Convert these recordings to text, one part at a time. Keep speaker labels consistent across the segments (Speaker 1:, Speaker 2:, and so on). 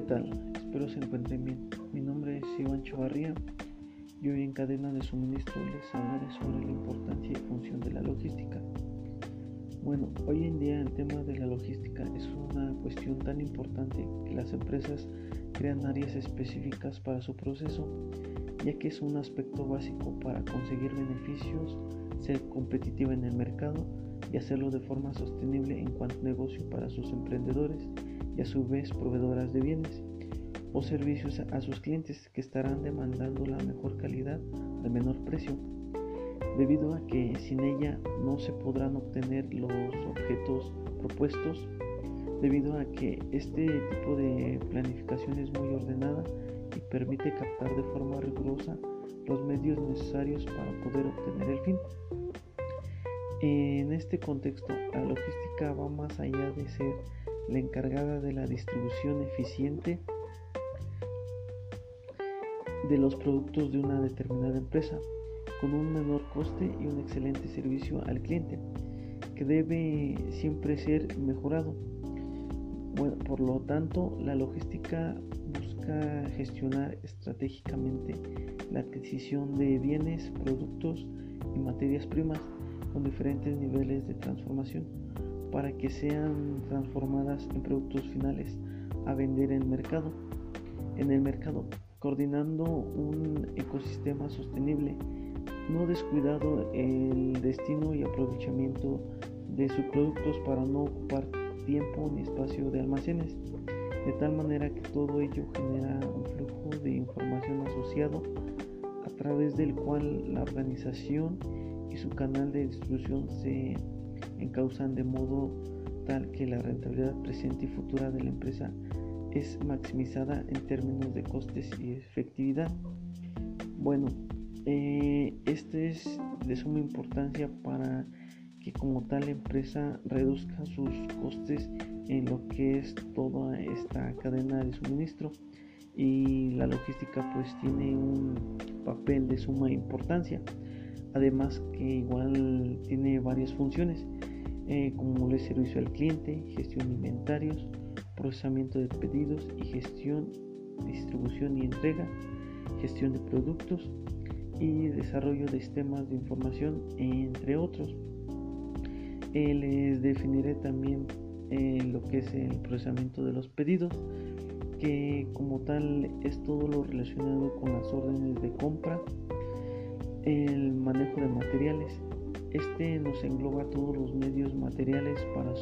Speaker 1: tal? Espero se encuentren bien. Mi nombre es Iván Chavarría y hoy en cadena de suministro les hablaré sobre la importancia y función de la logística. Bueno, hoy en día el tema de la logística es una cuestión tan importante que las empresas crean áreas específicas para su proceso, ya que es un aspecto básico para conseguir beneficios, ser competitiva en el mercado y hacerlo de forma sostenible en cuanto negocio para sus emprendedores y a su vez proveedoras de bienes o servicios a sus clientes que estarán demandando la mejor calidad al menor precio, debido a que sin ella no se podrán obtener los objetos propuestos, debido a que este tipo de planificación es muy ordenada y permite captar de forma rigurosa los medios necesarios para poder obtener el fin. En este contexto, la logística va más allá de ser la encargada de la distribución eficiente de los productos de una determinada empresa, con un menor coste y un excelente servicio al cliente, que debe siempre ser mejorado. Por lo tanto, la logística busca gestionar estratégicamente la adquisición de bienes, productos y materias primas con diferentes niveles de transformación para que sean transformadas en productos finales a vender en el mercado. En el mercado, coordinando un ecosistema sostenible, no descuidado el destino y aprovechamiento de sus productos para no ocupar tiempo ni espacio de almacenes, de tal manera que todo ello genera un flujo de información asociado a través del cual la organización y su canal de distribución se encausan de modo tal que la rentabilidad presente y futura de la empresa es maximizada en términos de costes y efectividad. Bueno, eh, este es de suma importancia para que como tal empresa reduzca sus costes en lo que es toda esta cadena de suministro y la logística pues tiene un papel de suma importancia además que igual tiene varias funciones eh, como el servicio al cliente, gestión de inventarios, procesamiento de pedidos y gestión, distribución y entrega, gestión de productos y desarrollo de sistemas de información, entre otros. Eh, les definiré también eh, lo que es el procesamiento de los pedidos, que como tal es todo lo relacionado con las órdenes de compra, el manejo de materiales. Este nos engloba todos los medios materiales para,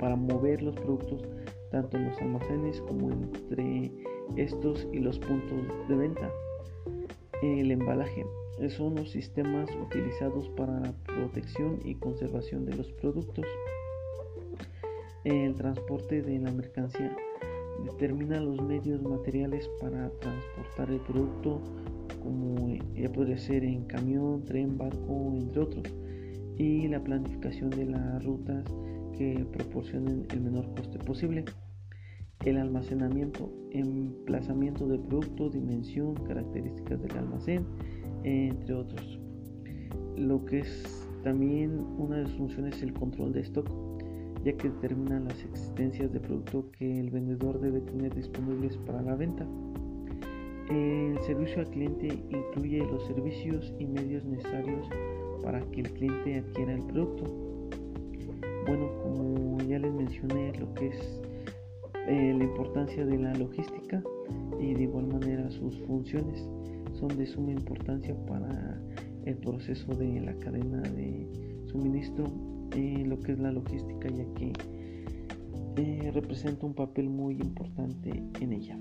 Speaker 1: para mover los productos tanto en los almacenes como entre estos y los puntos de venta. El embalaje son los sistemas utilizados para la protección y conservación de los productos. El transporte de la mercancía determina los medios materiales para transportar el producto como ya podría ser en camión, tren, barco, entre otros, y la planificación de las rutas que proporcionen el menor coste posible. El almacenamiento, emplazamiento del producto, dimensión, características del almacén, entre otros. Lo que es también una de sus funciones es el control de stock, ya que determina las existencias de producto que el vendedor debe tener disponibles para la venta. El servicio al cliente incluye los servicios y medios necesarios para que el cliente adquiera el producto. Bueno, como ya les mencioné lo que es eh, la importancia de la logística y de igual manera sus funciones son de suma importancia para el proceso de la cadena de suministro en lo que es la logística ya que eh, representa un papel muy importante en ella.